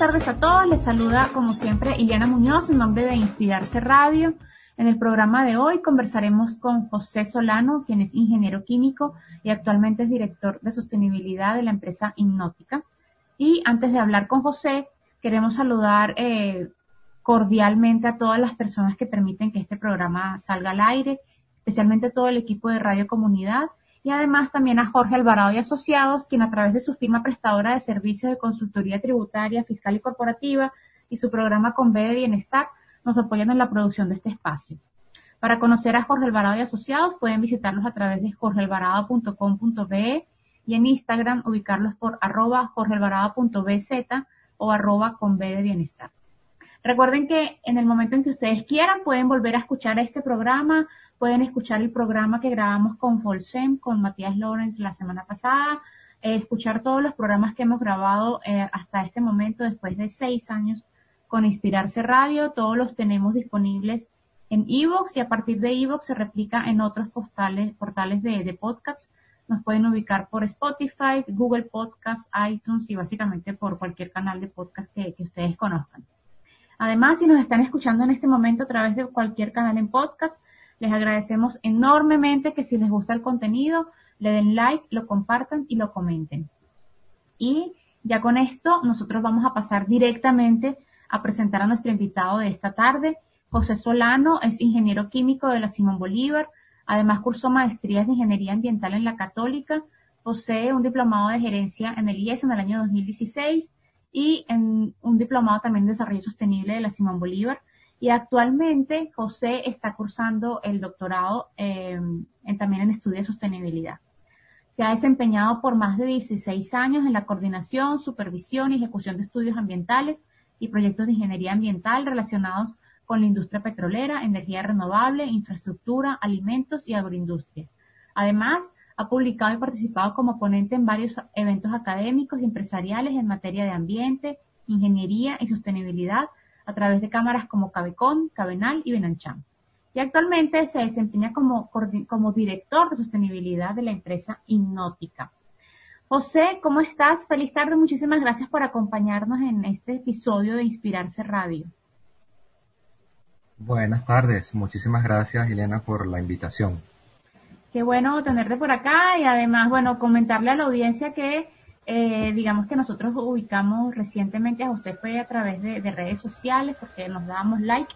Tardes a todos. Les saluda, como siempre, Iliana Muñoz en nombre de Inspirarse Radio. En el programa de hoy conversaremos con José Solano, quien es ingeniero químico y actualmente es director de sostenibilidad de la empresa Innótica. Y antes de hablar con José, queremos saludar eh, cordialmente a todas las personas que permiten que este programa salga al aire, especialmente todo el equipo de Radio Comunidad y además también a Jorge Alvarado y Asociados, quien a través de su firma prestadora de servicios de consultoría tributaria, fiscal y corporativa y su programa con de Bienestar nos apoyan en la producción de este espacio. Para conocer a Jorge Alvarado y Asociados pueden visitarlos a través de jorgealvarado.com.be y en Instagram ubicarlos por arroba jorgealvarado.bz o arroba con B de Bienestar. Recuerden que en el momento en que ustedes quieran pueden volver a escuchar este programa Pueden escuchar el programa que grabamos con Folsem, con Matías Lorenz la semana pasada, eh, escuchar todos los programas que hemos grabado eh, hasta este momento, después de seis años con Inspirarse Radio. Todos los tenemos disponibles en Evox y a partir de Evox se replica en otros portales, portales de, de podcasts. Nos pueden ubicar por Spotify, Google Podcasts, iTunes y básicamente por cualquier canal de podcast que, que ustedes conozcan. Además, si nos están escuchando en este momento a través de cualquier canal en podcast, les agradecemos enormemente que si les gusta el contenido, le den like, lo compartan y lo comenten. Y ya con esto, nosotros vamos a pasar directamente a presentar a nuestro invitado de esta tarde. José Solano es ingeniero químico de la Simón Bolívar. Además, cursó maestrías de ingeniería ambiental en la Católica. Posee un diplomado de gerencia en el IES en el año 2016 y en un diplomado también de desarrollo sostenible de la Simón Bolívar. Y actualmente José está cursando el doctorado em, en, también en estudio de sostenibilidad. Se ha desempeñado por más de 16 años en la coordinación, supervisión y ejecución de estudios ambientales y proyectos de ingeniería ambiental relacionados con la industria petrolera, energía renovable, infraestructura, alimentos y agroindustria. Además, ha publicado y participado como ponente en varios eventos académicos y empresariales en materia de ambiente, ingeniería y sostenibilidad, a través de cámaras como Cabecón, Cabenal y Benanchán. Y actualmente se desempeña como, como director de sostenibilidad de la empresa Innótica. José, ¿cómo estás? Feliz tarde, muchísimas gracias por acompañarnos en este episodio de Inspirarse Radio. Buenas tardes, muchísimas gracias Elena por la invitación. Qué bueno tenerte por acá y además, bueno, comentarle a la audiencia que eh, digamos que nosotros ubicamos recientemente a José fue a través de, redes sociales porque nos dábamos like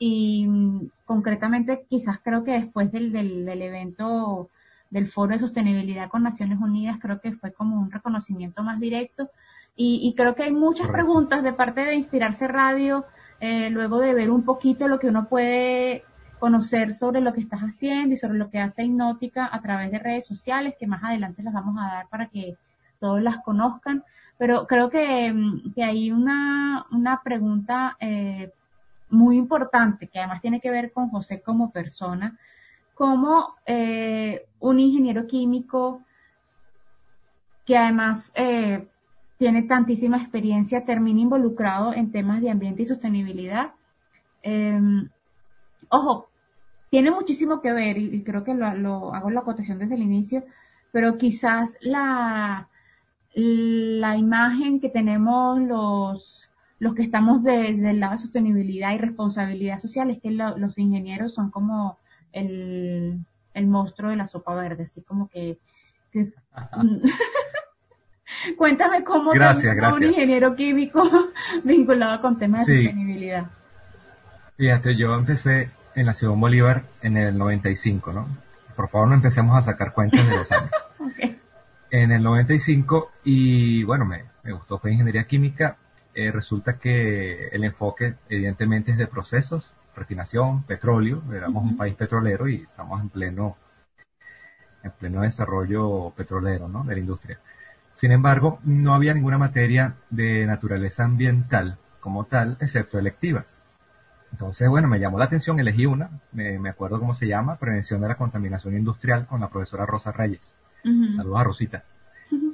y mm, concretamente quizás creo que después del, del, evento del Foro de Sostenibilidad con Naciones Unidas creo que fue como un reconocimiento más directo. Y, creo que hay muchas preguntas de parte de Inspirarse Radio eh, luego de ver un poquito lo que uno puede conocer sobre lo que estás haciendo y sobre lo que hace Hipnótica a través de redes sociales que más adelante las vamos a dar para que todos las conozcan, pero creo que, mm, hay una, una pregunta eh, muy importante que además tiene que ver con José como persona, como eh, un ingeniero químico que además eh, tiene tantísima experiencia, termina involucrado en temas de ambiente y sostenibilidad. Em, ojo, tiene muchísimo que ver y, creo que lo, hago la acotación desde el inicio, pero quizás la, la imagen que tenemos los, los que estamos del lado de sostenibilidad y responsabilidad social es que los ingenieros son como el, monstruo de la sopa verde, así como que... Cuéntame cómo gracias, un ingeniero químico vinculado con temas de sostenibilidad. Fíjate, yo empecé en la Ciudad Bolívar en el 95, ¿no? Por favor, no empecemos a sacar cuentas de los años. En el 95 y bueno, me, gustó, fue ingeniería química. Eh, resulta que el enfoque evidentemente es de procesos, refinación, petróleo, éramos un país petrolero y estamos en pleno en pleno desarrollo petrolero, ¿no? De la industria. Sin embargo, no había ninguna materia de naturaleza ambiental como tal, excepto electivas. Entonces, bueno, me llamó la atención, elegí una, me, acuerdo cómo se llama, Prevención de la Contaminación Industrial, con la profesora Rosa Reyes. Saludos a Rosita.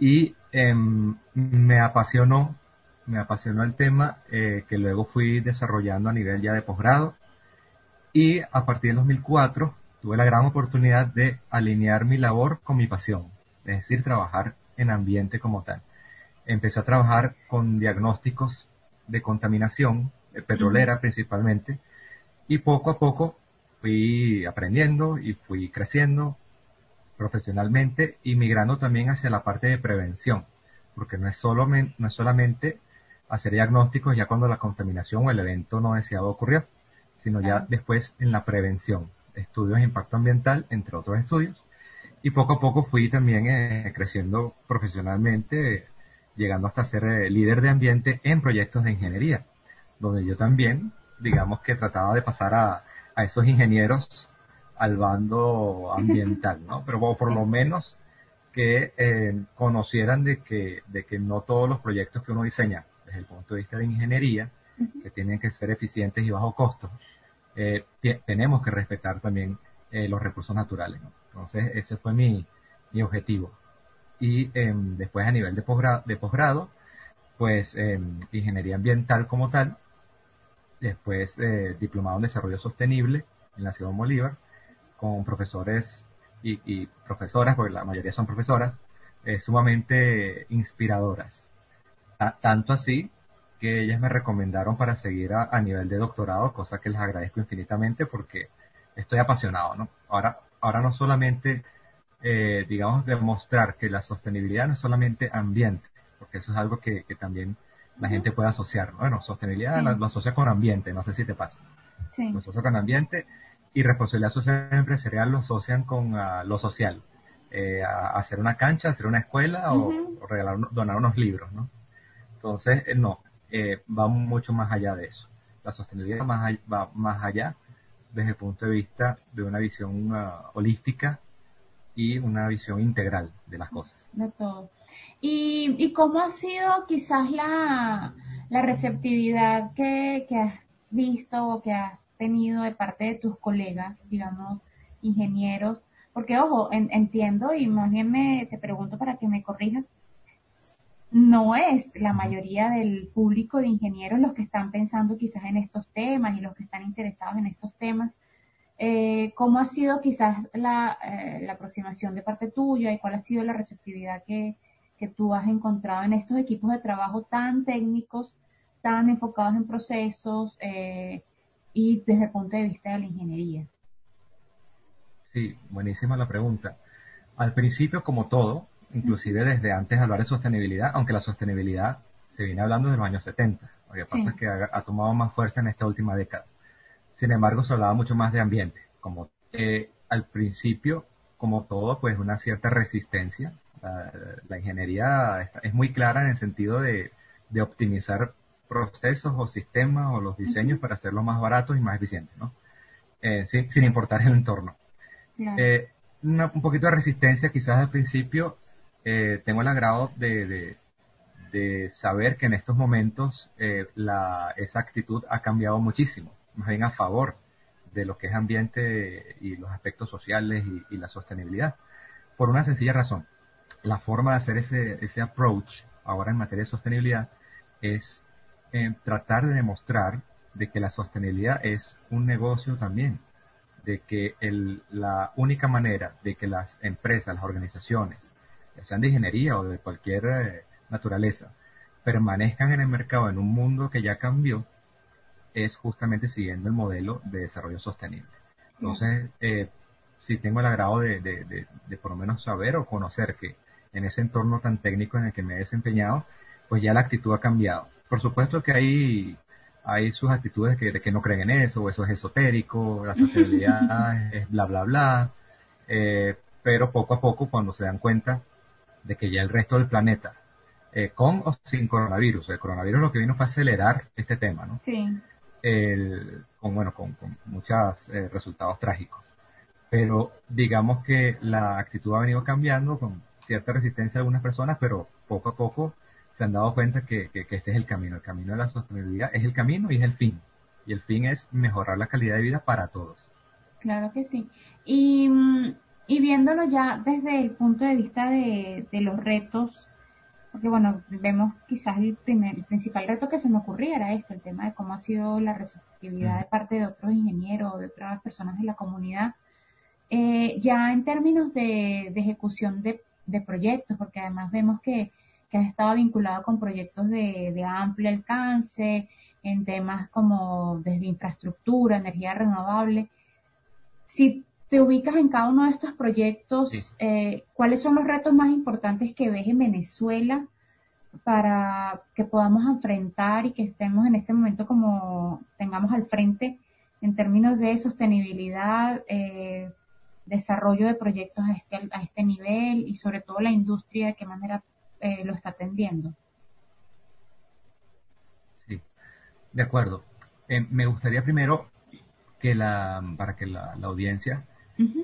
Y em, me apasionó, me apasionó el tema eh, que luego fui desarrollando a nivel ya de posgrado. Y a partir del 2004 tuve la gran oportunidad de alinear mi labor con mi pasión, es decir, trabajar en ambiente como tal. Empecé a trabajar con diagnósticos de contaminación eh, petrolera principalmente y poco a poco fui aprendiendo y fui creciendo profesionalmente y migrando también hacia la parte de prevención, porque no es, solo, no es solamente hacer diagnósticos ya cuando la contaminación o el evento no deseado ocurrió, sino ya después en la prevención, estudios de impacto ambiental, entre otros estudios, y poco a poco fui también eh, creciendo profesionalmente, llegando hasta ser eh, líder de ambiente en proyectos de ingeniería, donde yo también, digamos que trataba de pasar a, a esos ingenieros al bando ambiental, ¿no? Pero por lo menos que eh, conocieran de que, de que no todos los proyectos que uno diseña desde el punto de vista de ingeniería, que tienen que ser eficientes y bajo costo, eh, tenemos que respetar también eh, los recursos naturales. ¿no? Entonces, ese fue mi, mi objetivo. Y em, después a nivel de posgrado, de posgrado pues em, ingeniería ambiental como tal, después diplomado en desarrollo sostenible en la Ciudad de Bolívar, con profesores y, profesoras, porque la mayoría son profesoras, eh, sumamente inspiradoras. tanto así que ellas me recomendaron para seguir a, nivel de doctorado, cosa que les agradezco infinitamente porque estoy apasionado, ¿no? Ahora, ahora no solamente, eh, digamos, demostrar que la sostenibilidad no es solamente ambiente, porque eso es algo que, también la gente puede asociar, ¿no? Bueno, sostenibilidad lo, asocia con ambiente, no sé si te pasa. Sí. Lo asocia con ambiente y responsabilidad social empresarial lo asocian con ah, lo social, eh, hacer una cancha, hacer una escuela o, regalar, donar unos libros, ¿no? Entonces, eh, no, eh, va mucho más allá de eso. La sostenibilidad va más allá desde el punto de vista de una visión ah, holística y una visión integral de las cosas. De todo. ¿Y, y cómo ha sido quizás la, la receptividad que, que has visto o que has tenido de parte de tus colegas, digamos, ingenieros? Porque, ojo, entiendo y más bien me, te pregunto para que me corrijas, no es la mayoría del público de ingenieros los que están pensando quizás en estos temas y los que están interesados en estos temas. Eh, ¿Cómo ha sido quizás la, eh, aproximación de parte tuya y cuál ha sido la receptividad que, que tú has encontrado en estos equipos de trabajo tan técnicos, tan enfocados en procesos, eh, y desde el punto de vista de la ingeniería? Sí, buenísima la pregunta. Al principio, como todo, inclusive desde antes de hablar de sostenibilidad, aunque la sostenibilidad se viene hablando de los años 70, lo que pasa es que ha, tomado más fuerza en esta última década. Sin embargo, se hablaba mucho más de ambiente, como eh, al principio, como todo, pues una cierta resistencia. La, ingeniería es muy clara en el sentido de, de optimizar procesos o sistemas o los diseños para hacerlo más baratos y más eficientes, ¿no? Eh, sin, importar el entorno. Eh, un poquito de resistencia quizás al principio. Eh, tengo el agrado de, saber que en estos momentos la, esa actitud ha cambiado muchísimo, más bien a favor de lo que es ambiente y los aspectos sociales y, la sostenibilidad. Por una sencilla razón. La forma de hacer ese, ese approach ahora en materia de sostenibilidad es tratar de demostrar de que la sostenibilidad es un negocio también, de que la única manera de que las empresas, las organizaciones, ya sean de ingeniería o de cualquier eh, naturaleza, permanezcan en el mercado en un mundo que ya cambió, es justamente siguiendo el modelo de desarrollo sostenible. Entonces, eh, si tengo el agrado de, de, por lo menos saber o conocer que en ese entorno tan técnico en el que me he desempeñado, pues ya la actitud ha cambiado por supuesto que hay, hay sus actitudes que, de que no creen en eso, o eso es esotérico, la sostenibilidad es bla, bla, bla. Eh, pero poco a poco, cuando se dan cuenta de que ya el resto del planeta, eh, con o sin coronavirus, el coronavirus lo que vino fue acelerar este tema, ¿no? Sí. con, bueno, con, muchos eh, resultados trágicos. pero digamos que la actitud ha venido cambiando con cierta resistencia de algunas personas, pero poco a poco se han dado cuenta que, este es el camino. El camino de la sostenibilidad es el camino y es el fin. Y el fin es mejorar la calidad de vida para todos. Claro que sí. Y, y viéndolo ya desde el punto de vista de, de los retos, porque bueno, vemos quizás el, primer, el principal reto que se me ocurría era este, el tema de cómo ha sido la receptividad de parte de otros ingenieros de otras personas de la comunidad. Eh, ya en términos de, de ejecución de, de, proyectos, porque además vemos que que has estado vinculado con proyectos de, amplio alcance, en temas como desde infraestructura, energía renovable. Si te ubicas en cada uno de estos proyectos, eh, ¿cuáles son los retos más importantes que ves en Venezuela para que podamos enfrentar y que estemos en este momento como tengamos al frente en términos de sostenibilidad, eh, desarrollo de proyectos a este, a este nivel y sobre todo la industria, de qué manera eh, lo está atendiendo. Sí, de acuerdo. Eh, me gustaría primero que la, para que la, audiencia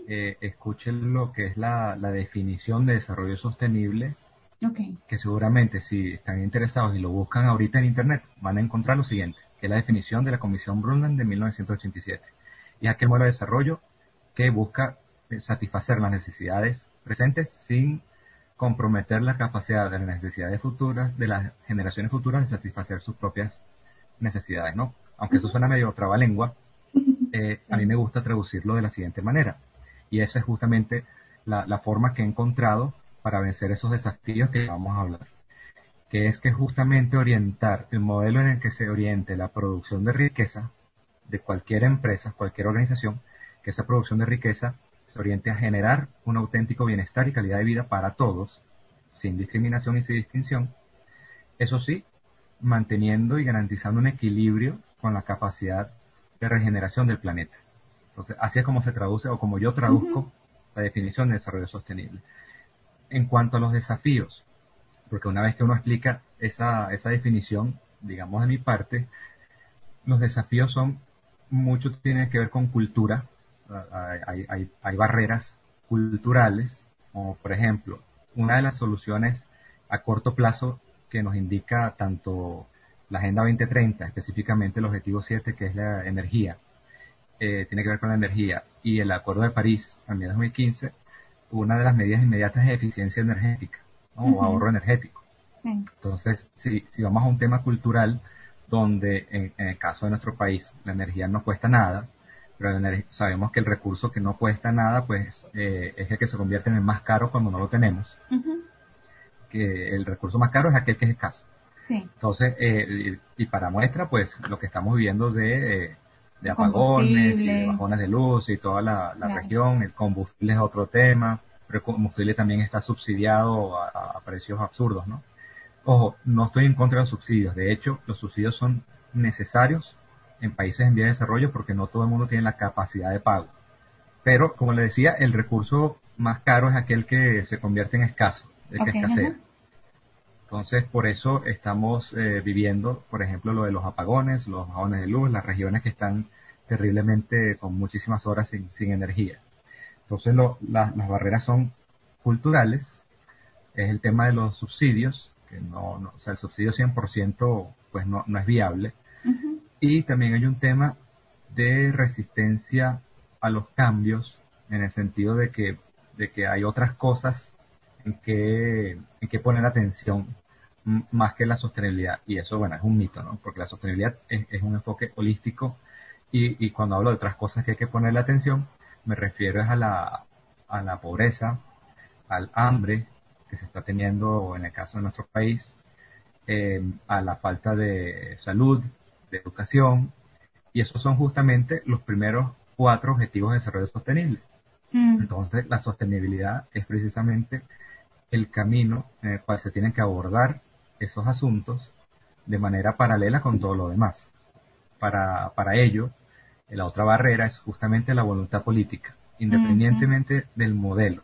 eh, escuche lo que es la, definición de desarrollo sostenible, que seguramente si están interesados y lo buscan ahorita en Internet, van a encontrar lo siguiente, que es la definición de la Comisión Brundtland de 1987. Y es aquel modelo de desarrollo que busca satisfacer las necesidades presentes sin comprometer la capacidad de las necesidades futuras, de las generaciones futuras de satisfacer sus propias necesidades, ¿no? Aunque eso suena medio trabalengua, eh, a mí me gusta traducirlo de la siguiente manera. Y esa es justamente la, forma que he encontrado para vencer esos desafíos que vamos a hablar. Que es que justamente orientar el modelo en el que se oriente la producción de riqueza de cualquier empresa, cualquier organización, que esa producción de riqueza se oriente a generar un auténtico bienestar y calidad de vida para todos, sin discriminación y sin distinción. Eso sí, manteniendo y garantizando un equilibrio con la capacidad de regeneración del planeta. Entonces, así es como se traduce o como yo traduzco la definición de desarrollo sostenible. En cuanto a los desafíos, porque una vez que uno explica esa, esa definición, digamos de mi parte, los desafíos son, mucho tienen que ver con cultura, hay, barreras culturales, como por ejemplo, una de las soluciones a corto plazo que nos indica tanto la Agenda 2030, específicamente el Objetivo 7, que es la energía, eh, tiene que ver con la energía, y el Acuerdo de París, también 2015, una de las medidas inmediatas es eficiencia energética o ahorro energético. Entonces, si, si vamos a un tema cultural, donde en, el caso de nuestro país la energía no cuesta nada, pero sabemos que el recurso que no cuesta nada, pues eh, es el que se convierte en el más caro cuando no lo tenemos. Que el recurso más caro es aquel que es escaso. Entonces, eh, y, para muestra, pues lo que estamos viviendo de, de apagones y de bajones de luz y toda la, región, el combustible es otro tema, pero el combustible también está subsidiado a, a precios absurdos, ¿no? Ojo, no estoy en contra de los subsidios, de hecho, los subsidios son necesarios en países en vía de desarrollo porque no todo el mundo tiene la capacidad de pago. Pero, como le decía, el recurso más caro es aquel que se convierte en escaso, de que escasea. Entonces, por eso estamos eh, viviendo, por ejemplo, lo de los apagones, los bajones de luz, las regiones que están terriblemente con muchísimas horas sin, energía. Entonces, las barreras son culturales, es el tema de los subsidios, que no, no o sea, el subsidio 100% pues no, no es viable. Y también hay un tema de resistencia a los cambios en el sentido de que, de que hay otras cosas en que, en que poner atención más que la sostenibilidad. Y eso, bueno, es un mito, ¿no? Porque la sostenibilidad es, un enfoque holístico y, y, cuando hablo de otras cosas que hay que ponerle atención, me refiero a la, a la pobreza, al hambre que se está teniendo en el caso de nuestro país, eh, a la falta de salud, de educación, y esos son justamente los primeros cuatro objetivos de desarrollo sostenible. Mm. Entonces, la sostenibilidad es precisamente el camino en el cual se tienen que abordar esos asuntos de manera paralela con todo lo demás. Para, para ello, la otra barrera es justamente la voluntad política, independientemente del modelo.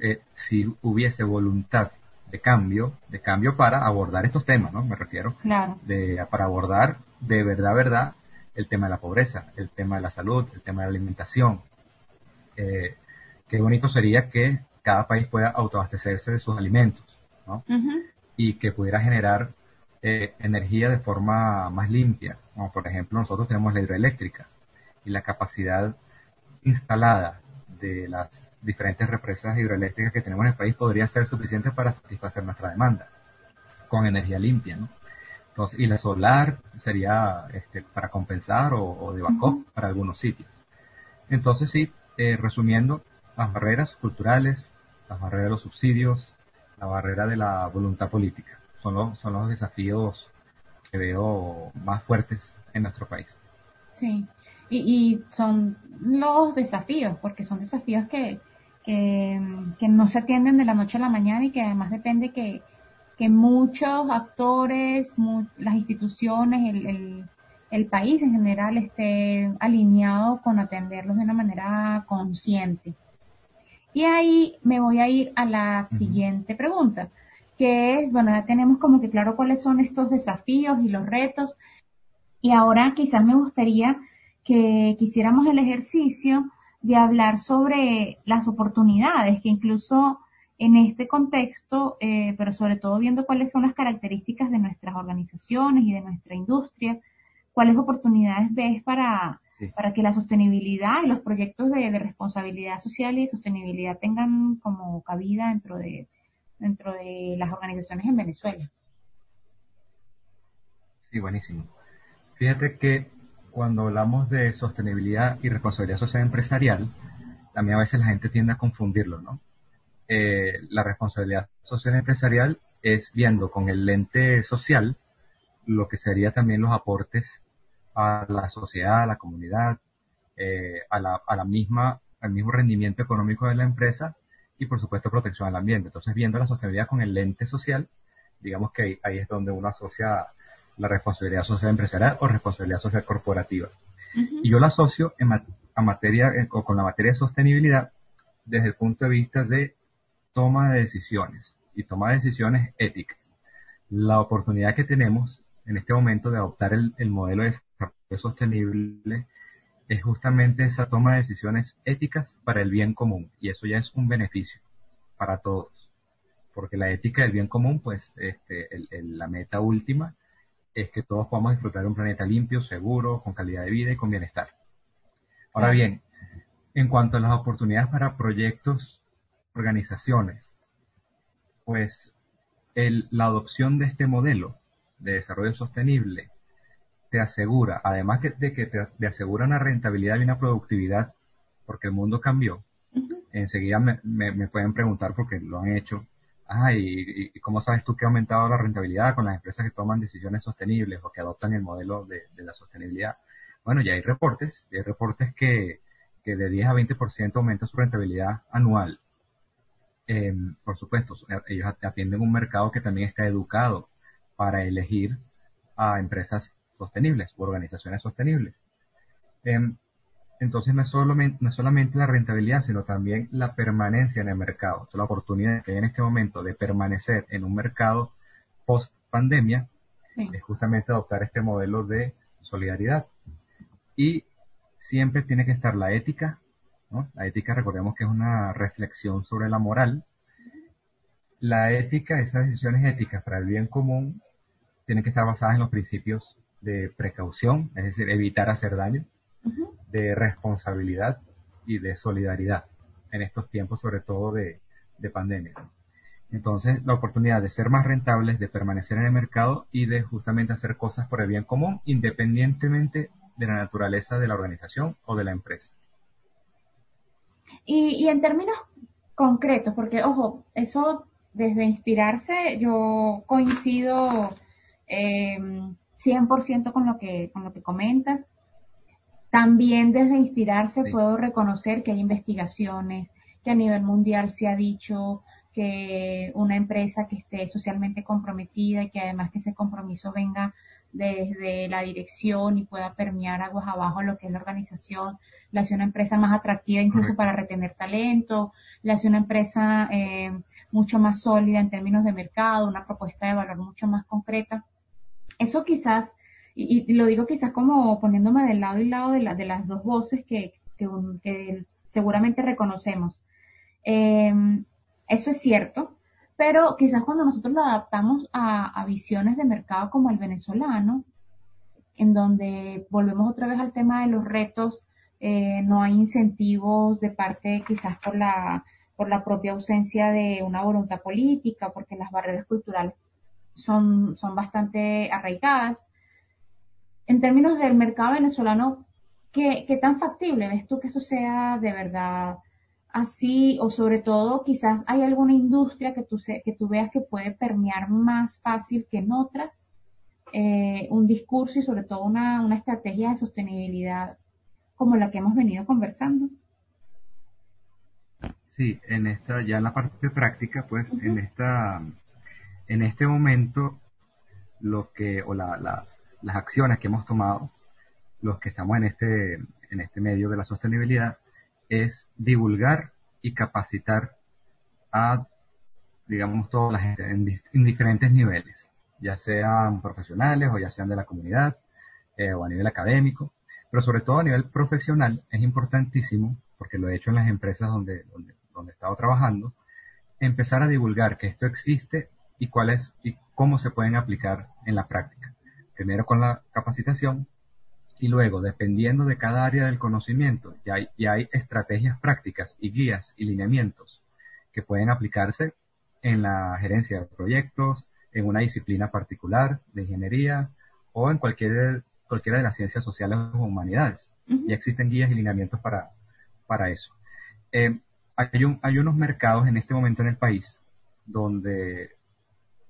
Eh, si hubiese voluntad de cambio, de cambio para abordar estos temas, ¿no? Me refiero. De, para abordar de verdad, verdad, el tema de la pobreza, el tema de la salud, el tema de la alimentación. eh, qué bonito sería que cada país pueda autoabastecerse de sus alimentos, ¿no? Y que pudiera generar eh, energía de forma más limpia. Como por ejemplo, nosotros tenemos la hidroeléctrica y la capacidad instalada de las diferentes represas hidroeléctricas que tenemos en el país podría ser suficiente para satisfacer nuestra demanda con energía limpia, ¿no? Entonces, y la solar sería este, para compensar o, de backup para algunos sitios. Entonces, sí, eh, resumiendo, las barreras culturales, las barreras de los subsidios, la barrera de la voluntad política, son los, son los desafíos que veo más fuertes en nuestro país. Sí, y, y son los desafíos, porque son desafíos que, que, no se atienden de la noche a la mañana y que además depende que, que muchos actores, las instituciones, el, el, el, país en general esté alineado con atenderlos de una manera consciente. Y ahí me voy a ir a la siguiente pregunta, que es, bueno, ya tenemos como que claro cuáles son estos desafíos y los retos. Y ahora quizás me gustaría que quisiéramos el ejercicio de hablar sobre las oportunidades que incluso en este contexto, eh, pero sobre todo viendo cuáles son las características de nuestras organizaciones y de nuestra industria, cuáles oportunidades ves para, para que la sostenibilidad y los proyectos de, responsabilidad social y sostenibilidad tengan como cabida dentro de, dentro de las organizaciones en Venezuela. Sí, buenísimo. Fíjate que cuando hablamos de sostenibilidad y responsabilidad social empresarial, también a veces la gente tiende a confundirlo, ¿no? Eh, la responsabilidad social empresarial es viendo con el lente social lo que sería también los aportes a la sociedad, a la comunidad, eh, a, la, a la misma, al mismo rendimiento económico de la empresa y por supuesto protección al ambiente. Entonces viendo la sostenibilidad con el lente social, digamos que ahí es donde uno asocia la responsabilidad social empresarial o responsabilidad social corporativa. Y yo la asocio en a materia, o con la materia de sostenibilidad desde el punto de vista de toma de decisiones y toma de decisiones éticas. La oportunidad que tenemos en este momento de adoptar el, el modelo de desarrollo sostenible es justamente esa toma de decisiones éticas para el bien común y eso ya es un beneficio para todos porque la ética del bien común pues este, la meta última es que todos podamos disfrutar de un planeta limpio, seguro, con calidad de vida y con bienestar. Ahora bien, en cuanto a las oportunidades para proyectos, organizaciones, pues el, la adopción de este modelo de desarrollo sostenible te asegura, además de que te, asegura una rentabilidad y una productividad, porque el mundo cambió, enseguida me, me, pueden preguntar porque lo han hecho, ah, y, cómo sabes tú que ha aumentado la rentabilidad con las empresas que toman decisiones sostenibles o que adoptan el modelo de, la sostenibilidad? Bueno, ya hay reportes, hay reportes que, que de 10 a 20% aumenta su rentabilidad anual. Em, por supuesto, ellos atienden un mercado que también está educado para elegir a empresas sostenibles o organizaciones sostenibles. Em, entonces no es, solamente, no solamente la rentabilidad, sino también la permanencia en el mercado. la oportunidad que hay en este momento de permanecer en un mercado post pandemia es justamente adoptar este modelo de solidaridad. Y siempre tiene que estar la ética, ¿no? La ética, recordemos que es una reflexión sobre la moral. La ética, esas decisiones éticas para el bien común, tienen que estar basadas en los principios de precaución, es decir, evitar hacer daño, de responsabilidad y de solidaridad en estos tiempos, sobre todo de, pandemia. Entonces, la oportunidad de ser más rentables, de permanecer en el mercado y de justamente hacer cosas por el bien común, independientemente de la naturaleza de la organización o de la empresa. Y, en términos concretos, porque, ojo, eso desde inspirarse, yo coincido eh, 100% con lo, que, con lo que comentas. También desde inspirarse puedo reconocer que hay investigaciones, que a nivel mundial se ha dicho que una empresa que esté socialmente comprometida y que además que ese compromiso venga desde la dirección y pueda permear aguas abajo lo que es la organización, le hace una empresa más atractiva incluso para retener talento, le hace una empresa eh, mucho más sólida en términos de mercado, una propuesta de valor mucho más concreta. Eso quizás, y, lo digo quizás como poniéndome del lado y lado de, de las dos voces que, que, seguramente reconocemos. Em, eso es cierto, pero quizás cuando nosotros lo adaptamos a, visiones de mercado como el venezolano, en donde volvemos otra vez al tema de los retos, eh, no hay incentivos de parte quizás por la, por la propia ausencia de una voluntad política, porque las barreras culturales son, son bastante arraigadas. En términos del mercado venezolano, ¿qué, ¿qué tan factible ves tú que eso sea de verdad así, o sobre todo quizás hay alguna industria que tú, que tú veas que puede permear más fácil que en otras eh, un discurso y sobre todo una, una estrategia de sostenibilidad como la que hemos venido conversando. Sí, en esta, ya en la parte práctica, pues en esta, en este momento, lo que, o la, las acciones que hemos tomado, los que estamos en este, en este medio de la sostenibilidad, es divulgar y capacitar a, digamos, toda la gente en, diferentes niveles, ya sean profesionales o ya sean de la comunidad eh, o a nivel académico, pero sobre todo a nivel profesional es importantísimo, porque lo he hecho en las empresas donde, donde, donde he estado trabajando, empezar a divulgar que esto existe y cuáles y cómo se pueden aplicar en la práctica. Primero con la capacitación y luego, dependiendo de cada área del conocimiento, ya hay, hay estrategias prácticas y guías y lineamientos que pueden aplicarse en la gerencia de proyectos, en una disciplina particular de ingeniería o en cualquier, cualquiera de las ciencias sociales o humanidades. Ya existen guías y lineamientos para, para eso. Eh, hay, un, hay unos mercados en este momento en el país donde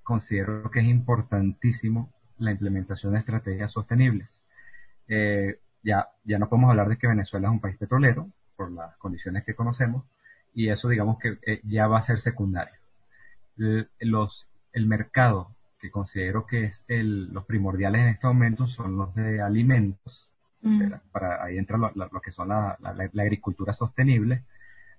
considero que es importantísimo la implementación de estrategias sostenibles. Eh, ya, ya no podemos hablar de que Venezuela es un país petrolero, por las condiciones que conocemos, y eso digamos que eh, ya va a ser secundario. El, los, el mercado que considero que es el, los primordiales en este momento son los de alimentos, mm. para, ahí entra lo, que son la, la, agricultura sostenible,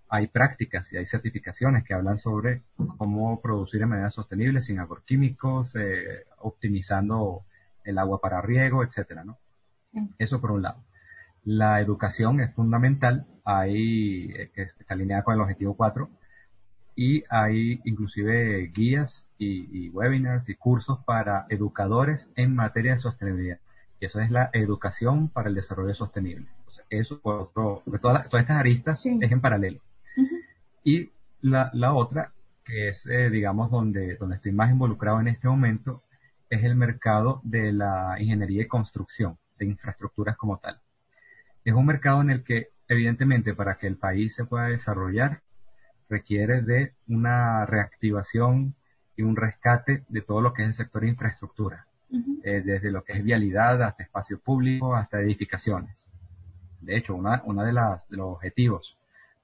hay prácticas y hay certificaciones que hablan sobre cómo producir de manera sostenible sin agroquímicos, eh, optimizando el agua para riego, etcétera, ¿no? Eso por un lado. La educación es fundamental, hay, eh, está alineada con el objetivo 4, y hay inclusive guías y, webinars y cursos para educadores en materia de sostenibilidad. Y eso es la educación para el desarrollo sostenible. eso por otro, todas, estas aristas es en paralelo. Y la, la, otra, que es, eh, digamos, donde, donde estoy más involucrado en este momento, es el mercado de la ingeniería y construcción de infraestructuras como tal. Es un mercado en el que, evidentemente, para que el país se pueda desarrollar, requiere de una reactivación y un rescate de todo lo que es el sector de infraestructura, eh, desde lo que es vialidad hasta espacio público, hasta edificaciones. De hecho, una, una de, las, de los objetivos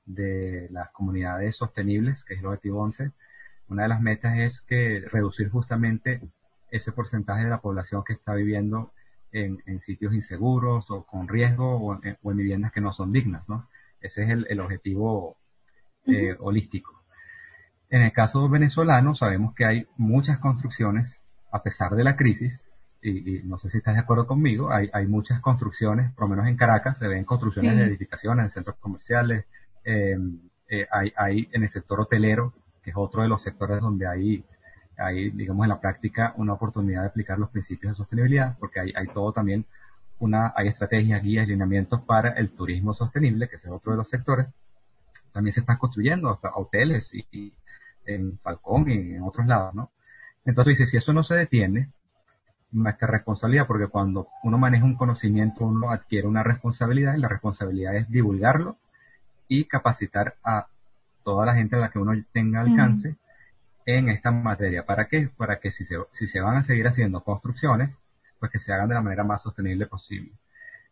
de las comunidades sostenibles, que es el objetivo 11, una de las metas es que reducir justamente ese porcentaje de la población que está viviendo en, sitios inseguros o con riesgo o en, viviendas que no son dignas, ¿no? Ese es el, objetivo eh, holístico. En el caso venezolano sabemos que hay muchas construcciones, a pesar de la crisis, y, no sé si estás de acuerdo conmigo, hay, hay, muchas construcciones, por lo menos en Caracas se ven construcciones de edificaciones en centros comerciales, eh, eh, hay, hay en el sector hotelero, que es otro de los sectores donde hay hay, digamos, en la práctica una oportunidad de aplicar los principios de sostenibilidad, porque hay, hay todo también una, hay estrategias, guías, lineamientos para el turismo sostenible, que es otro de los sectores. También se están construyendo hasta hoteles y, en Falcón y en otros lados, ¿no? Entonces dice, si eso no se detiene, nuestra responsabilidad, porque cuando uno maneja un conocimiento, uno adquiere una responsabilidad y la responsabilidad es divulgarlo y capacitar a toda la gente a la que uno tenga alcance en esta materia. ¿Para qué? Para que si se, si se van a seguir haciendo construcciones, pues que se hagan de la manera más sostenible posible.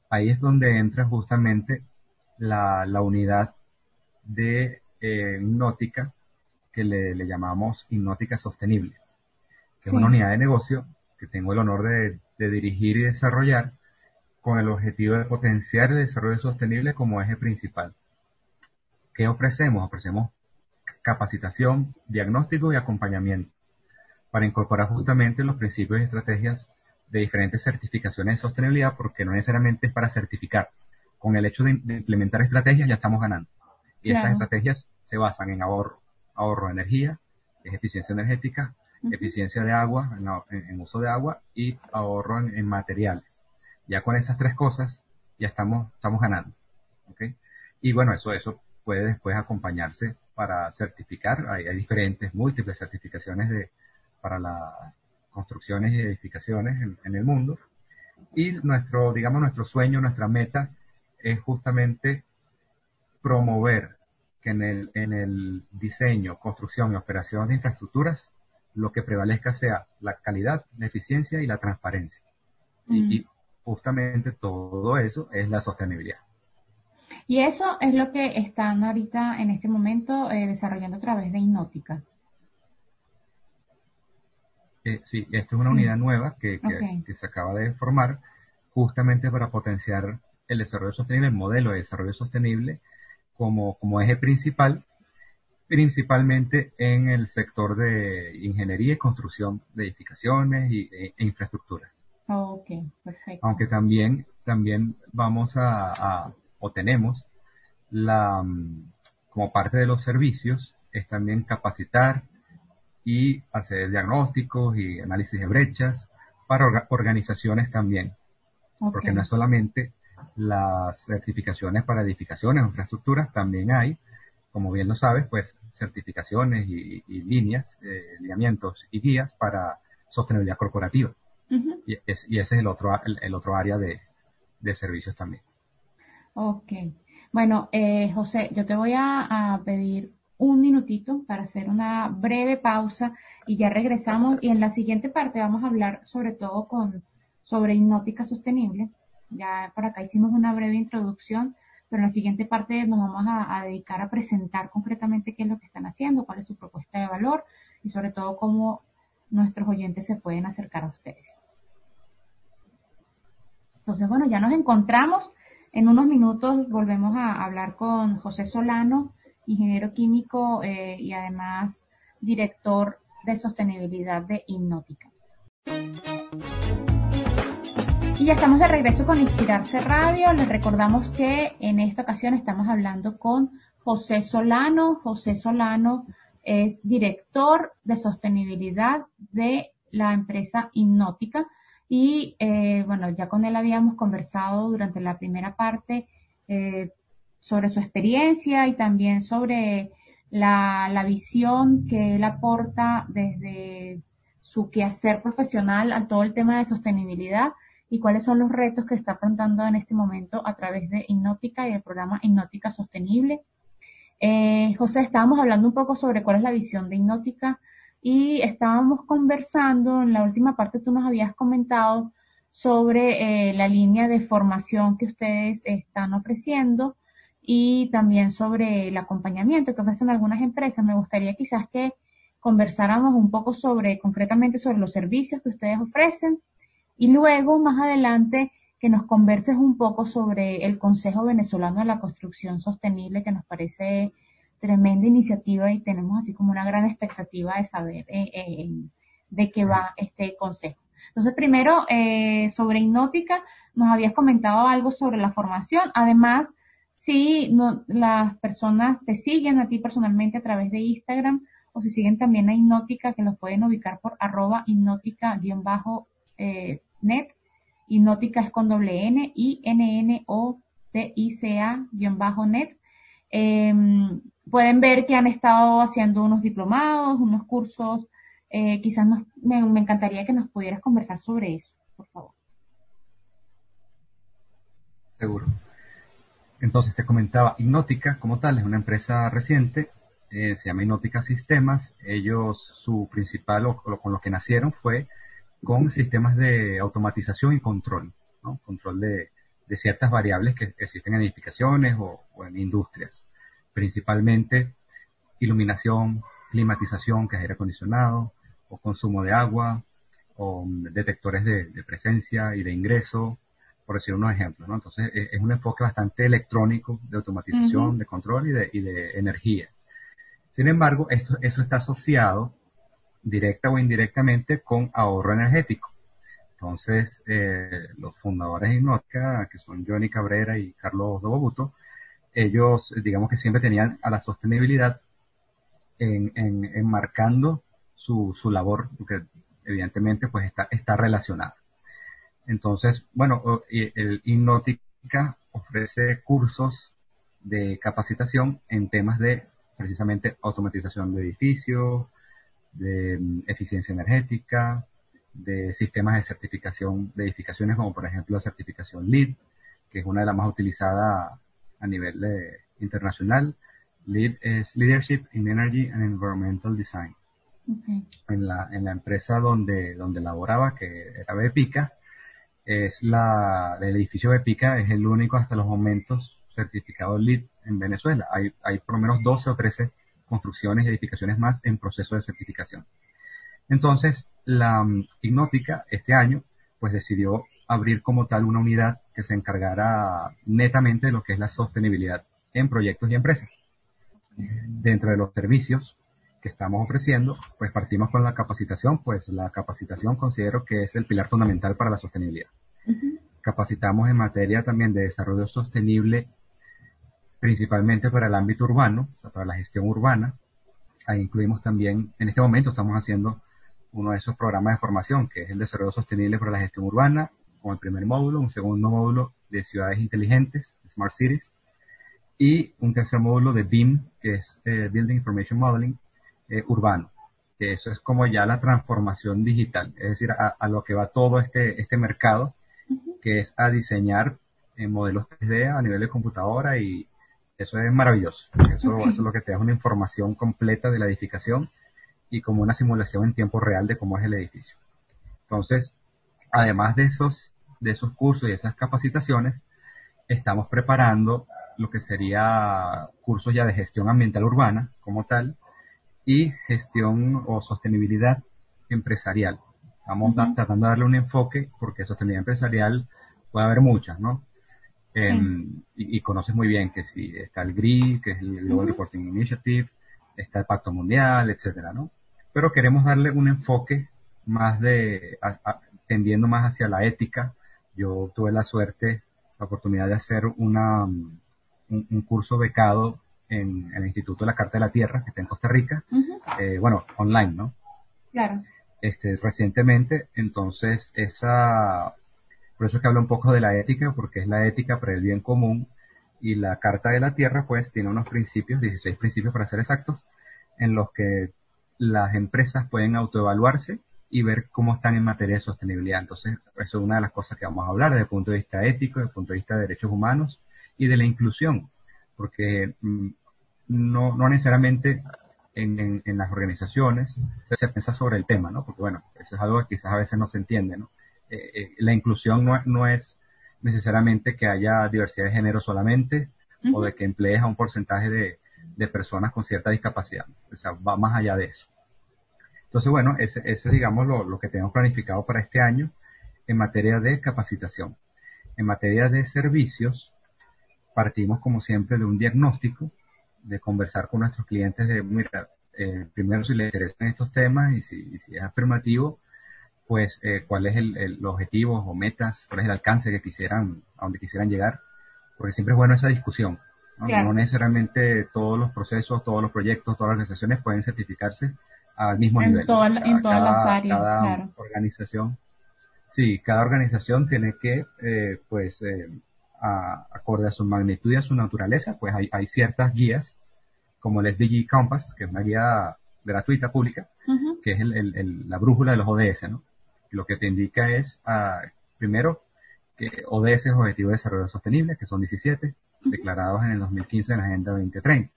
Ahí es donde entra justamente la, la unidad de eh, hipnótica que le, le, llamamos hipnótica sostenible, que es una unidad de negocio que tengo el honor de, de dirigir y desarrollar con el objetivo de potenciar el desarrollo sostenible como eje principal. ¿Qué ofrecemos? Ofrecemos capacitación, diagnóstico y acompañamiento para incorporar justamente los principios y estrategias de diferentes certificaciones de sostenibilidad, porque no necesariamente es para certificar. Con el hecho de, implementar estrategias ya estamos ganando. Y esas estrategias se basan en ahorro, ahorro de energía, es eficiencia energética, eficiencia de agua, en, uso de agua y ahorro en, materiales. Ya con esas tres cosas ya estamos, estamos ganando. ¿okay? Y bueno, eso, eso puede después acompañarse para certificar. Hay, diferentes, múltiples certificaciones de, para las construcciones y edificaciones en, en el mundo. Y nuestro, digamos, nuestro sueño, nuestra meta es justamente promover que en el, en el diseño, construcción y operación de infraestructuras lo que prevalezca sea la calidad, la eficiencia y la transparencia. Y, mm. justamente todo eso es la sostenibilidad. Y eso es lo que están ahorita en este momento eh, desarrollando a través de Innótica. Eh, sí, esta es una unidad nueva que, que, se acaba de formar justamente para potenciar el desarrollo sostenible, el modelo de desarrollo sostenible como, como eje principal principalmente en el sector de ingeniería y construcción de edificaciones y, e, e infraestructuras. ok, perfecto. Aunque también, también vamos a, o tenemos la, mm, como parte de los servicios, es también capacitar y hacer diagnósticos y análisis de brechas para organizaciones también. Porque no es solamente las certificaciones para edificaciones o infraestructuras, también hay como bien lo sabes, pues certificaciones y, líneas, eh, lineamientos y guías para sostenibilidad corporativa. y, ese es el otro, el, otro área de, servicios también. Ok. Bueno, eh, José, yo te voy a, pedir un minutito para hacer una breve pausa y ya regresamos. Y en la siguiente parte vamos a hablar sobre todo con, sobre hipnótica sostenible. Ya por acá hicimos una breve introducción pero en la siguiente parte nos vamos a, dedicar a presentar concretamente qué es lo que están haciendo, cuál es su propuesta de valor y sobre todo cómo nuestros oyentes se pueden acercar a ustedes. Entonces, bueno, ya nos encontramos. En unos minutos volvemos a hablar con José Solano, ingeniero químico eh, y además director de sostenibilidad de Hipnótica. Y ya estamos de regreso con Inspirarse Radio. Les recordamos que en esta ocasión estamos hablando con José Solano. José Solano es director de sostenibilidad de la empresa Hipnótica. Y eh, bueno, ya con él habíamos conversado durante la primera parte eh, sobre su experiencia y también sobre la, la visión que él aporta desde su quehacer profesional a todo el tema de sostenibilidad y cuáles son los retos que está afrontando en este momento a través de Hipnótica y del programa Hipnótica Sostenible. Eh, José, estábamos hablando un poco sobre cuál es la visión de Hipnótica y estábamos conversando, en la última parte tú nos habías comentado sobre eh, la línea de formación que ustedes están ofreciendo y también sobre el acompañamiento que ofrecen algunas empresas. Me gustaría quizás que conversáramos un poco sobre, concretamente sobre los servicios que ustedes ofrecen y luego, más adelante, que nos converses un poco sobre el Consejo Venezolano de la Construcción Sostenible, que nos parece tremenda iniciativa y tenemos así como una gran expectativa de saber eh, eh, de qué va este consejo. Entonces, primero, eh, sobre Hipnótica, nos habías comentado algo sobre la formación. Además, si las personas te siguen a ti personalmente a través de Instagram o si siguen también a Hipnótica, que los pueden ubicar por arroba hipnótica-bajo net. Hipnótica es con doble N N Pueden ver que han estado haciendo unos diplomados, unos cursos. Eh, quizás me, encantaría que nos pudieras conversar sobre eso, por favor. Seguro. Entonces te comentaba, Hipnótica como tal es una empresa reciente, eh, se llama Hipnótica Sistemas. Ellos, su principal, o, con lo que nacieron fue con sistemas de automatización y control, ¿no? control de, ciertas variables que existen en edificaciones o, en industrias, principalmente iluminación, climatización, que es aire acondicionado, o consumo de agua, o detectores de, presencia y de ingreso, por decir unos ejemplos. ¿no? Entonces es, un enfoque bastante electrónico de automatización, de control y de, y de energía. Sin embargo, esto, eso está asociado directa o indirectamente con ahorro energético. Entonces, eh, los fundadores de Hipnótica, que son Johnny Cabrera y Carlos Dobobuto, ellos, digamos que siempre tenían a la sostenibilidad en, enmarcando su, su labor, porque evidentemente pues está, está relacionada. Entonces, bueno, el Innótica ofrece cursos de capacitación en temas de precisamente automatización de edificios, de mm, eficiencia energética, de sistemas de certificación de edificaciones, como por ejemplo la certificación LEED, que es una de las más utilizadas a nivel internacional. LEED es Leadership in Energy and Environmental Design. En, la, en la empresa donde, donde laboraba, que era Bepica, es la, el edificio Bepica es el único hasta los momentos certificado LEED en Venezuela. Hay, hay por lo menos 12 o 13 construcciones y edificaciones más en proceso de certificación. Entonces, la mm, Ignótica este año, pues decidió abrir como tal una unidad que se encargara netamente de lo que es la sostenibilidad en proyectos y empresas. Dentro de los servicios que estamos ofreciendo, pues partimos con la capacitación, pues la capacitación considero que es el pilar fundamental para la sostenibilidad. Capacitamos en materia también de desarrollo sostenible principalmente para el ámbito urbano, o sea, para la gestión urbana. Ahí incluimos también, en este momento estamos haciendo uno de esos programas de formación, que es el desarrollo sostenible para la gestión urbana, con el primer módulo, un segundo módulo de ciudades inteligentes, Smart Cities, y un tercer módulo de BIM, que es eh, Building Information Modeling eh, urbano, que eso es como ya la transformación digital, es decir, a, lo que va todo este, este mercado, que es a diseñar eh, modelos 3D a nivel de computadora y, eso es maravilloso. Eso, es lo que te da una información completa de la edificación y como una simulación en tiempo real de cómo es el edificio. Entonces, además de esos, de esos cursos y esas capacitaciones, estamos preparando lo que sería cursos ya de gestión ambiental urbana como tal y gestión o sostenibilidad empresarial. Estamos tratando de darle un enfoque porque sostenibilidad empresarial puede haber muchas, ¿no? Em, y, conoces muy bien que si está el GRI, que es el Global Reporting Initiative, está el Pacto Mundial, etcétera, ¿no? Pero queremos darle un enfoque más de, tendiendo más hacia la ética. Yo tuve la suerte, la oportunidad de hacer una, un, curso becado en, el Instituto de la Carta de la Tierra, que está en Costa Rica, eh, bueno, online, ¿no? Claro. Este, recientemente, entonces, esa, por eso es que habla un poco de la ética, porque es la ética para el bien común y la Carta de la Tierra, pues, tiene unos principios, 16 principios para ser exactos, en los que las empresas pueden autoevaluarse y ver cómo están en materia de sostenibilidad. Entonces, eso es una de las cosas que vamos a hablar desde el punto de vista ético, desde el punto de vista de derechos humanos y de la inclusión, porque mm, no, no necesariamente en, en, las organizaciones se, piensa sobre el tema, ¿no? Porque bueno, eso es algo que quizás a veces no se entiende, ¿no? Eh, eh, la inclusión no, es necesariamente que haya diversidad de género solamente o de que emplees a un porcentaje de, personas con cierta discapacidad. O sea, va más allá de eso. Entonces, bueno, ese, es, digamos, lo, lo, que tenemos planificado para este año en materia de capacitación. En materia de servicios, partimos, como siempre, de un diagnóstico, de conversar con nuestros clientes de, mira, eh, primero si les interesan estos temas y si, si es afirmativo, pues eh, cuál es el, el, los objetivos o metas, cuál es el alcance que quisieran, a donde quisieran llegar, porque siempre es bueno esa discusión. ¿no? necesariamente todos los procesos, todos los proyectos, todas las organizaciones pueden certificarse al mismo nivel. en todas las áreas, cada claro. organización, sí, cada organización tiene que, eh, pues, eh, a, acorde a su magnitud y a su naturaleza, pues hay, hay ciertas guías, como el SDG Compass, que es una guía gratuita, pública, que es el, el, la brújula de los ODS, ¿no? lo que te indica es, ah, primero, que ODS es Objetivo de Desarrollo Sostenible, que son 17, declarados en el 2015 en la Agenda 2030.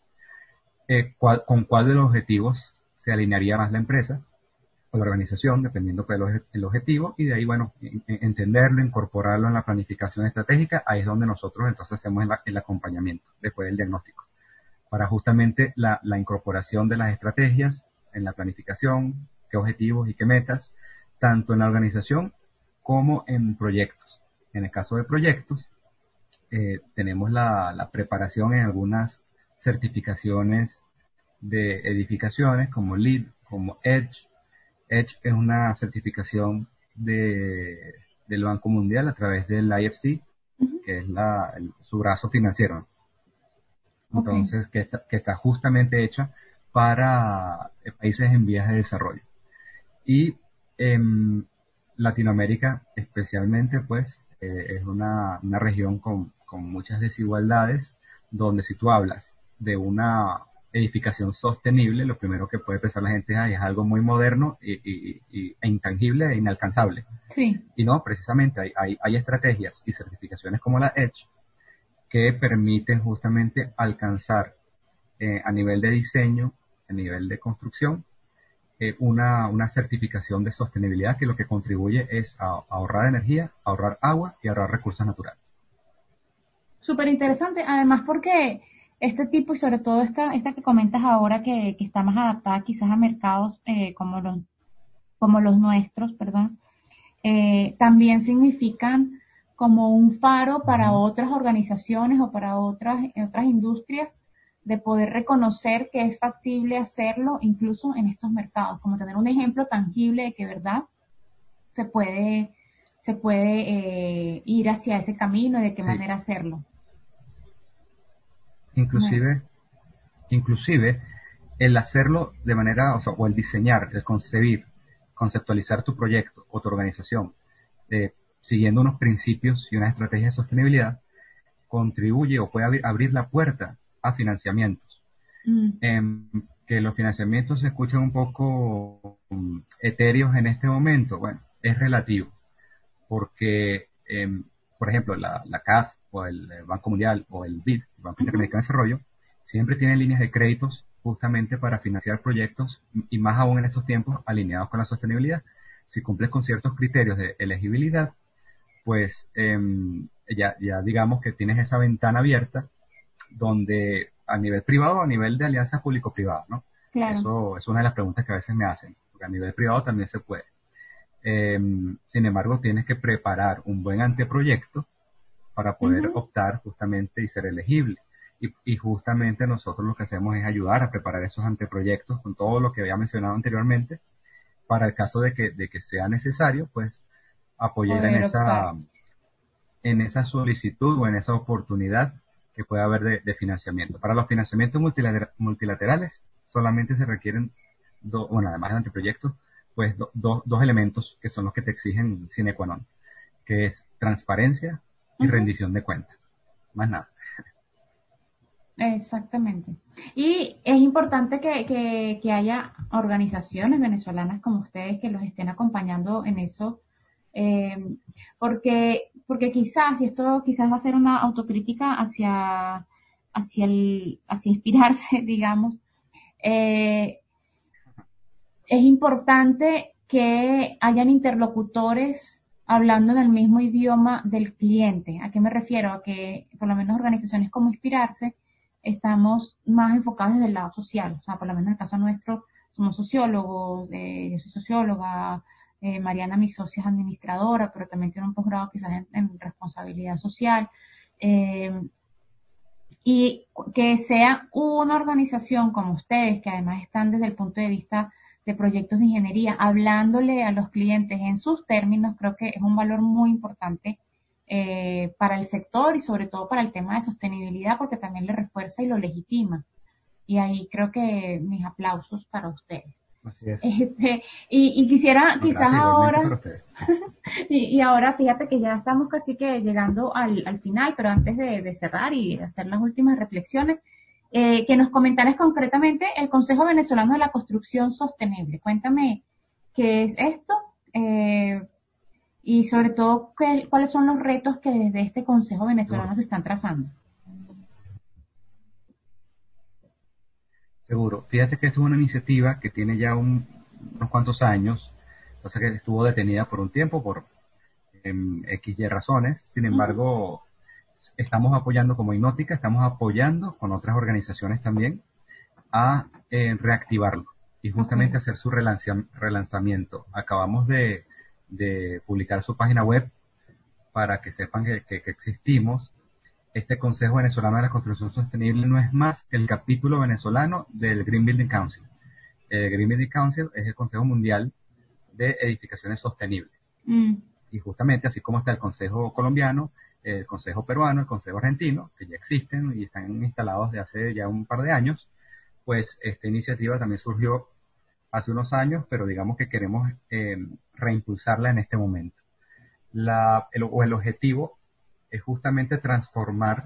Eh, ¿Con cuál de los objetivos se alinearía más la empresa o la organización, dependiendo del el objetivo? Y de ahí, bueno, entenderlo, incorporarlo en la planificación estratégica, ahí es donde nosotros entonces hacemos el, acompañamiento después del diagnóstico, para justamente la, la incorporación de las estrategias en la planificación, qué objetivos y qué metas, tanto en la organización como en proyectos. En el caso de proyectos, eh, tenemos la, preparación en algunas certificaciones de edificaciones como LEED, como EDGE. EDGE es una certificación de, del Banco Mundial a través del IFC, que es la, su brazo financiero. Entonces, que, está, justamente hecha para eh, países en vías de desarrollo. Y en Latinoamérica, especialmente, pues, eh, es una, una región con, con muchas desigualdades, donde si tú hablas de una edificación sostenible, lo primero que puede pensar la gente es, es algo muy moderno y, e intangible e inalcanzable. Sí. Y no, precisamente hay, hay, hay, estrategias y certificaciones como la Edge que permiten justamente alcanzar eh, a nivel de diseño, a nivel de construcción, eh, una, una, certificación de sostenibilidad que lo que contribuye es a, ahorrar energía, ahorrar agua y ahorrar recursos naturales. Súper interesante, además porque este tipo y sobre todo esta, esta que comentas ahora que, que está más adaptada quizás a mercados eh, como, los, como los nuestros, perdón, también significan como un faro para otras organizaciones o para otras, otras industrias de poder reconocer que es factible hacerlo incluso en estos mercados, como tener un ejemplo tangible de que verdad se puede, se puede eh, ir hacia ese camino y de qué manera hacerlo. Inclusive, inclusive el hacerlo de manera, o, sea, o el diseñar, el concebir, conceptualizar tu proyecto o tu organización, eh, siguiendo unos principios y una estrategia de sostenibilidad, contribuye o puede abrir, la puerta a financiamientos. Mm. Em, que los financiamientos se escuchan un poco um, etéreos en este momento, bueno, es relativo, porque, em, por ejemplo, la, CAF o el Banco Mundial o el BID, Banco Interamericano de Desarrollo, siempre tienen líneas de créditos justamente para financiar proyectos y más aún en estos tiempos alineados con la sostenibilidad. Si cumples con ciertos criterios de elegibilidad, pues em, ya, ya digamos que tienes esa ventana abierta donde a nivel privado, a nivel de alianzas público-privadas, ¿no? Eso es una de las preguntas que a veces me hacen, porque a nivel privado también se puede. Em, sin embargo, tienes que preparar un buen anteproyecto para poder optar justamente y ser elegible. Y, y, justamente nosotros lo que hacemos es ayudar a preparar esos anteproyectos con todo lo que había mencionado anteriormente, para el caso de que, de que sea necesario, pues apoyar en esa, en esa solicitud o en esa oportunidad que pueda haber de, financiamiento. Para los financiamientos multilaterales solamente se requieren, bueno, además del anteproyecto, pues dos elementos que son los que te exigen sine qua non, que es transparencia y rendición de cuentas. Más nada. Exactamente. Y es importante que, que, haya organizaciones venezolanas como ustedes que los estén acompañando en eso eh, porque, porque quizás, y esto quizás va a ser una autocrítica hacia, hacia, el, hacia inspirarse, digamos, eh, es importante que hayan interlocutores hablando en el mismo idioma del cliente. ¿A qué me refiero? A que por lo menos organizaciones como Inspirarse estamos más enfocados desde el lado social. O sea, por lo menos en el caso nuestro, somos sociólogos, eh, yo soy socióloga, eh, Mariana, mi socia, es administradora, pero también tiene un posgrado quizás en, responsabilidad social. Eh, y que sea una organización como ustedes, que además están desde el punto de vista de proyectos de ingeniería, hablándole a los clientes en sus términos, creo que es un valor muy importante eh, para el sector y sobre todo para el tema de sostenibilidad, porque también le refuerza y lo legitima. Y ahí creo que mis aplausos para ustedes. Este, y, quisiera quizás ahora, y, ahora fíjate que ya estamos casi que llegando al, final, pero antes de, cerrar y hacer las últimas reflexiones, eh, que nos comentaras concretamente el Consejo Venezolano de la Construcción Sostenible. Cuéntame qué es esto eh, y sobre todo cuáles son los retos que desde este Consejo Venezolano se están trazando. Seguro. Fíjate que esto es una iniciativa que tiene ya unos cuantos años, pasa que estuvo detenida por un tiempo por em, X y razones. Sin embargo, estamos apoyando como Inótica, estamos apoyando con otras organizaciones también a eh, reactivarlo y justamente hacer su relanzamiento. Acabamos de, publicar su página web para que sepan que existimos este Consejo Venezolano de la Construcción Sostenible no es más que el capítulo venezolano del Green Building Council. El Green Building Council es el Consejo Mundial de Edificaciones Sostenibles. Mm. Y justamente, así como está el Consejo Colombiano, el Consejo Peruano, el Consejo Argentino, que ya existen y están instalados de hace ya un par de años, pues esta iniciativa también surgió hace unos años, pero digamos que queremos eh, reimpulsarla en este momento. El, o el objetivo es justamente transformar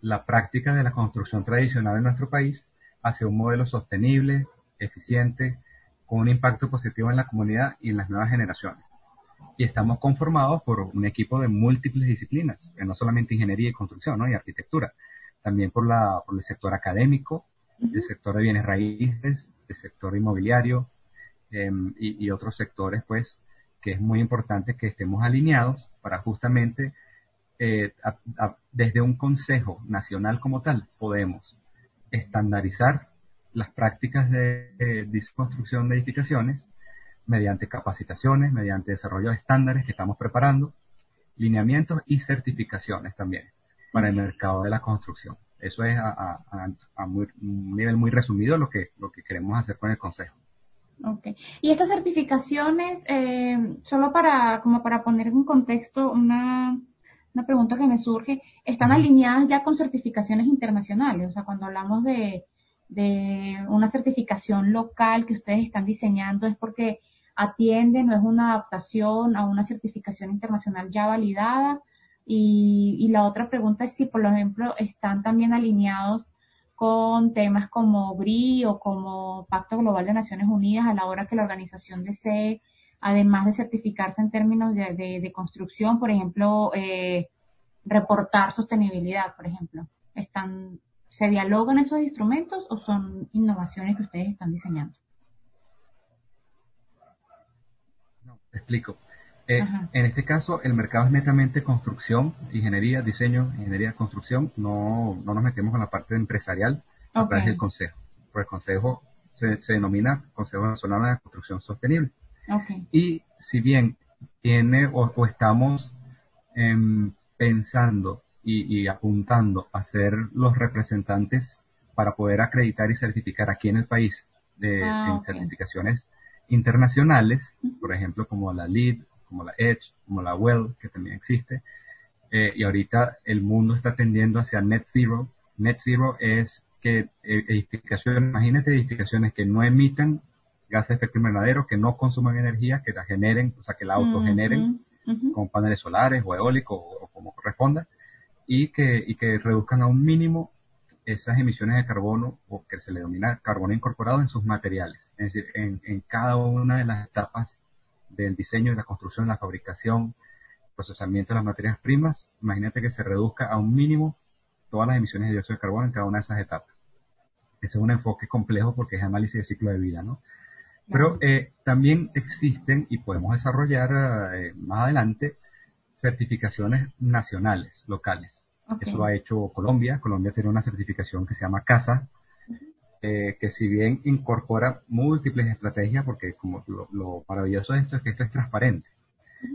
la práctica de la construcción tradicional en nuestro país hacia un modelo sostenible, eficiente, con un impacto positivo en la comunidad y en las nuevas generaciones. Y estamos conformados por un equipo de múltiples disciplinas, no solamente ingeniería y construcción ¿no? y arquitectura, también por, la, por el sector académico, el sector de bienes raíces, el sector inmobiliario em, y, otros sectores, pues, que es muy importante que estemos alineados para justamente, eh, desde un consejo nacional como tal, podemos estandarizar las prácticas de, de construcción de edificaciones mediante capacitaciones, mediante desarrollo de estándares que estamos preparando, lineamientos y certificaciones también para el mercado de la construcción. Eso es a, un nivel muy resumido lo que, lo que queremos hacer con el Consejo. Ok. Y estas certificaciones, eh, solo para, como para poner en contexto una, una pregunta que me surge, ¿están alineadas ya con certificaciones internacionales? O sea, cuando hablamos de, de una certificación local que ustedes están diseñando, ¿es porque atiende, no es una adaptación a una certificación internacional ya validada? Y, la otra pregunta es si, por ejemplo, están también alineados con temas como BRI o como Pacto Global de Naciones Unidas a la hora que la organización desee, además de certificarse en términos de, construcción, por ejemplo, eh, reportar sostenibilidad, por ejemplo. ¿Están, ¿Se dialogan esos instrumentos o son innovaciones que ustedes están diseñando? No, te explico. Eh, en este caso, el mercado es netamente construcción, ingeniería, diseño, ingeniería, construcción. No, no nos metemos en la parte empresarial a través del consejo. Porque el consejo se, denomina Consejo Venezolano de Construcción Sostenible. Y si bien tiene o, estamos em, pensando y, apuntando a ser los representantes para poder acreditar y certificar aquí en el país de, ah, en certificaciones internacionales, por ejemplo, como la LEED como la Edge, como la Well, que también existe. Eh, y ahorita el mundo está tendiendo hacia Net Zero. Net Zero es que eh, edificaciones, imagínate edificaciones que no emitan gases de efecto invernadero, que no consuman energía, que la generen, o sea, que la autogeneren con paneles solares o eólicos o, como corresponda, y que, y que reduzcan a un mínimo esas emisiones de carbono, o que se le denomina carbono incorporado en sus materiales, es decir, en, en cada una de las etapas del diseño y la construcción, la fabricación, procesamiento de las materias primas, imagínate que se reduzca a un mínimo todas las emisiones de dióxido de carbono en cada una de esas etapas. Ese es un enfoque complejo porque es análisis de ciclo de vida, ¿no? Pero eh, también existen y podemos desarrollar eh, más adelante certificaciones nacionales, locales. Eso lo ha hecho Colombia. Colombia tiene una certificación que se llama CASA, eh, que si bien incorpora múltiples estrategias, porque como lo, maravilloso de esto es que esto es transparente,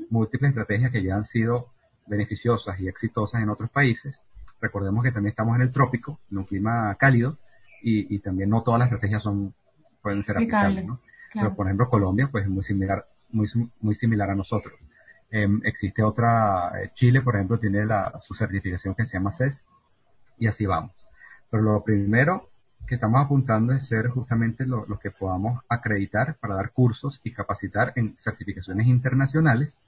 múltiples estrategias que ya han sido beneficiosas y exitosas en otros países. Recordemos que también estamos en el trópico, en un clima cálido, y, también no todas las estrategias son pueden ser aplicables, ¿no? Pero por ejemplo Colombia, pues es muy similar, muy, muy similar a nosotros. Em, existe otra, eh, Chile, por ejemplo, tiene la, su certificación que se llama CES, y así vamos. Pero lo primero que estamos apuntando es ser justamente los lo que podamos acreditar para dar cursos y capacitar en certificaciones internacionales,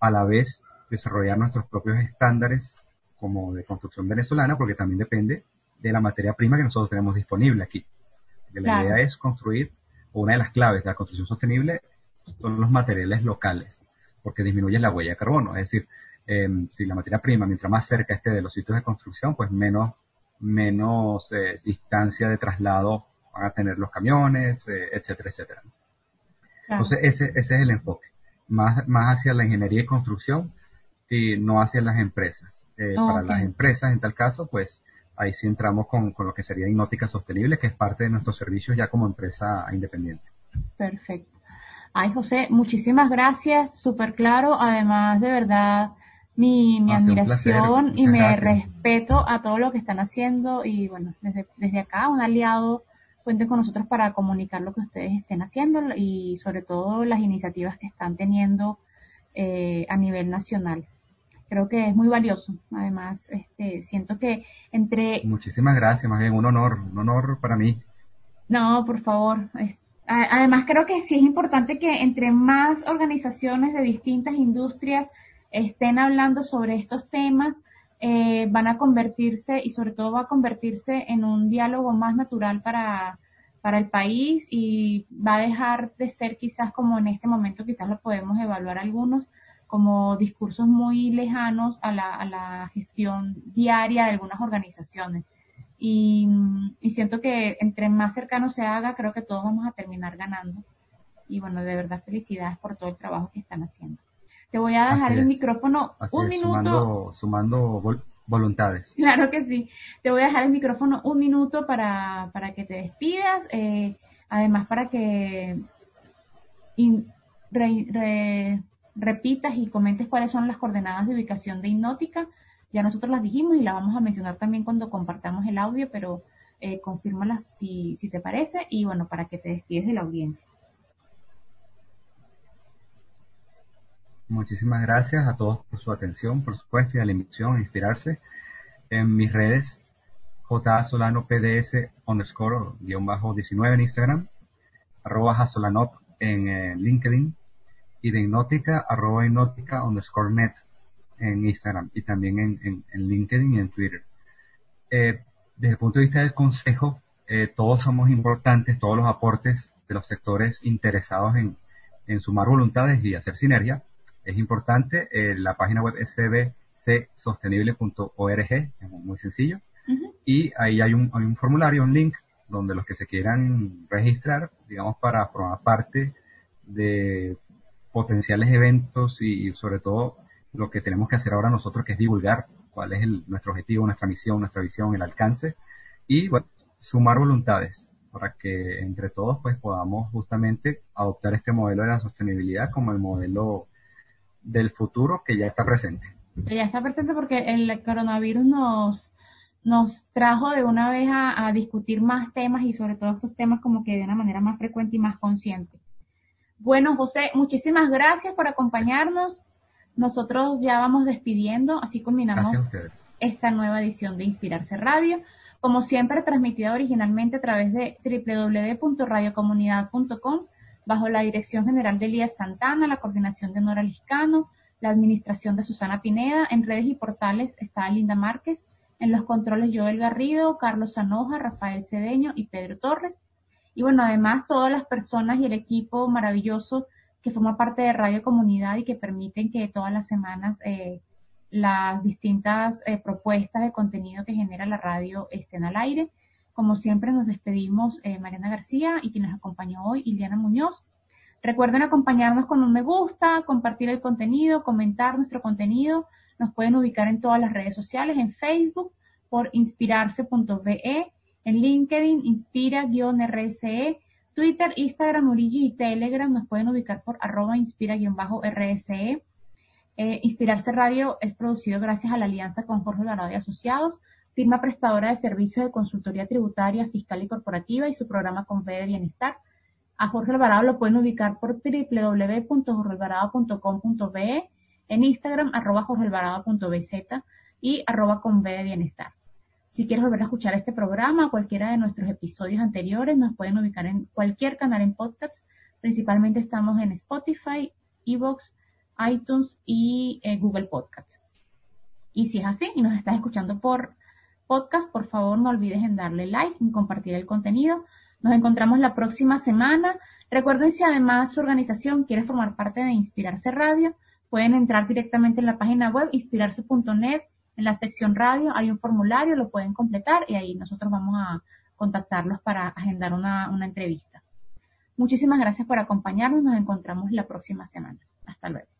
a la vez desarrollar nuestros propios estándares como de construcción venezolana, porque también depende de la materia prima que nosotros tenemos disponible aquí. La idea es construir, una de las claves de la construcción sostenible son los materiales locales, porque disminuyen la huella de carbono. Es decir, em, si la materia prima, mientras más cerca esté de los sitios de construcción, pues menos menos eh, distancia de traslado van a tener los camiones, eh, etcétera, etcétera. Entonces, ese, ese es el enfoque, más, más hacia la ingeniería y construcción y no hacia las empresas. Eh, para las empresas, en tal caso, pues ahí sí entramos con, con lo que sería Hipnótica Sostenible, que es parte de nuestros servicios ya como empresa independiente. Perfecto. Ay, José, muchísimas gracias, súper claro. Además, de verdad, mi, mi admiración y mi respeto a todo lo que están haciendo y bueno, desde, desde acá un aliado cuente con nosotros para comunicar lo que ustedes estén haciendo y sobre todo las iniciativas que están teniendo eh, a nivel nacional. creo que es muy valioso. Además, este, siento que entre... Muchísimas gracias, más bien un honor, un honor para mí. No, por favor. Además, creo que sí es importante que entre más organizaciones de distintas industrias estén hablando sobre estos temas, eh, van a convertirse y sobre todo va a convertirse en un diálogo más natural para, para el país y va a dejar de ser quizás como en este momento, quizás lo podemos evaluar algunos, como discursos muy lejanos a la, a la gestión diaria de algunas organizaciones. Y, y, siento que entre más cercano se haga, creo que todos vamos a terminar ganando. Y bueno, de verdad felicidades por todo el trabajo que están haciendo. Te voy a dejar el micrófono un minuto. Sumando, voluntades. Claro que sí. Te voy a dejar el micrófono un minuto para, para que te despidas. Eh, además, para que repitas y comentes cuáles son las coordenadas de ubicación de Hipnótica. Ya nosotros las dijimos y las vamos a mencionar también cuando compartamos el audio, pero eh, confírmalas si, si te parece y bueno, para que te despides de la audiencia. Muchísimas gracias a todos por su atención, por supuesto, y a la invitación a inspirarse. En mis redes, J. Solano PDS underscore guion bajo 19 en Instagram, arroba Solanop en eh, LinkedIn y de Hipnótica, arroba Hipnótica underscore net en Instagram y también en, en, LinkedIn y en Twitter. Eh, desde el punto de vista del consejo, eh, todos somos importantes, todos los aportes de los sectores interesados en, en sumar voluntades y hacer sinergia es importante. Eh, la página web es cbcsostenible.org, es muy sencillo. Y ahí hay un, hay un formulario, un link, donde los que se quieran registrar, digamos, para formar parte de potenciales eventos y, sobre todo lo que tenemos que hacer ahora nosotros, que es divulgar cuál es nuestro objetivo, nuestra misión, nuestra visión, el alcance y bueno, sumar voluntades para que entre todos pues podamos justamente adoptar este modelo de la sostenibilidad como el modelo del futuro que ya está presente. ya está presente porque el coronavirus nos, nos trajo de una vez a, discutir más temas y sobre todo estos temas como que de una manera más frecuente y más consciente. Bueno, José, muchísimas gracias por acompañarnos. Nosotros ya vamos despidiendo, así culminamos esta nueva edición de Inspirarse Radio. Como siempre, transmitida originalmente a través de www.radiocomunidad.com bajo la dirección general de Elías Santana, la coordinación de Nora Liscano, la administración de Susana Pineda. En redes y portales está Linda Márquez. En los controles Joel Garrido, Carlos Sanoja, Rafael Cedeño y Pedro Torres. Y bueno, además todas las personas y el equipo maravilloso que forma parte de Radio Comunidad y que permiten que todas las semanas eh, las distintas eh, propuestas de contenido que genera la radio estén al aire. Como siempre nos despedimos eh, Mariana García y quien nos acompañó hoy, Iliana Muñoz. Recuerden acompañarnos con un me gusta, compartir el contenido, comentar nuestro contenido. Nos pueden ubicar en todas las redes sociales, en Facebook por inspirarse.ve, en LinkedIn, inspira-rse, Twitter, Instagram, Urigi y Telegram nos pueden ubicar por arroba inspira-rse. Eh, Inspirarse Radio es producido gracias a la alianza con Jorge Dorado y Asociados firma prestadora de servicios de consultoría tributaria, fiscal y corporativa y su programa con de Bienestar. A Jorge Alvarado lo pueden ubicar por www.jorgealvarado.com.be, en Instagram arroba jorgealvarado.bz y arroba con de Bienestar. Si quieres volver a escuchar este programa o cualquiera de nuestros episodios anteriores, nos pueden ubicar en cualquier canal en podcast. Principalmente estamos en Spotify, Evox, iTunes y eh, Google Podcasts. Y si es así y nos estás escuchando por podcast, por favor no olvides en darle like, en compartir el contenido. Nos encontramos la próxima semana. Recuerden si además su organización quiere formar parte de Inspirarse Radio, pueden entrar directamente en la página web inspirarse.net, en la sección radio hay un formulario, lo pueden completar y ahí nosotros vamos a contactarlos para agendar una, una entrevista. Muchísimas gracias por acompañarnos, nos encontramos la próxima semana. Hasta luego.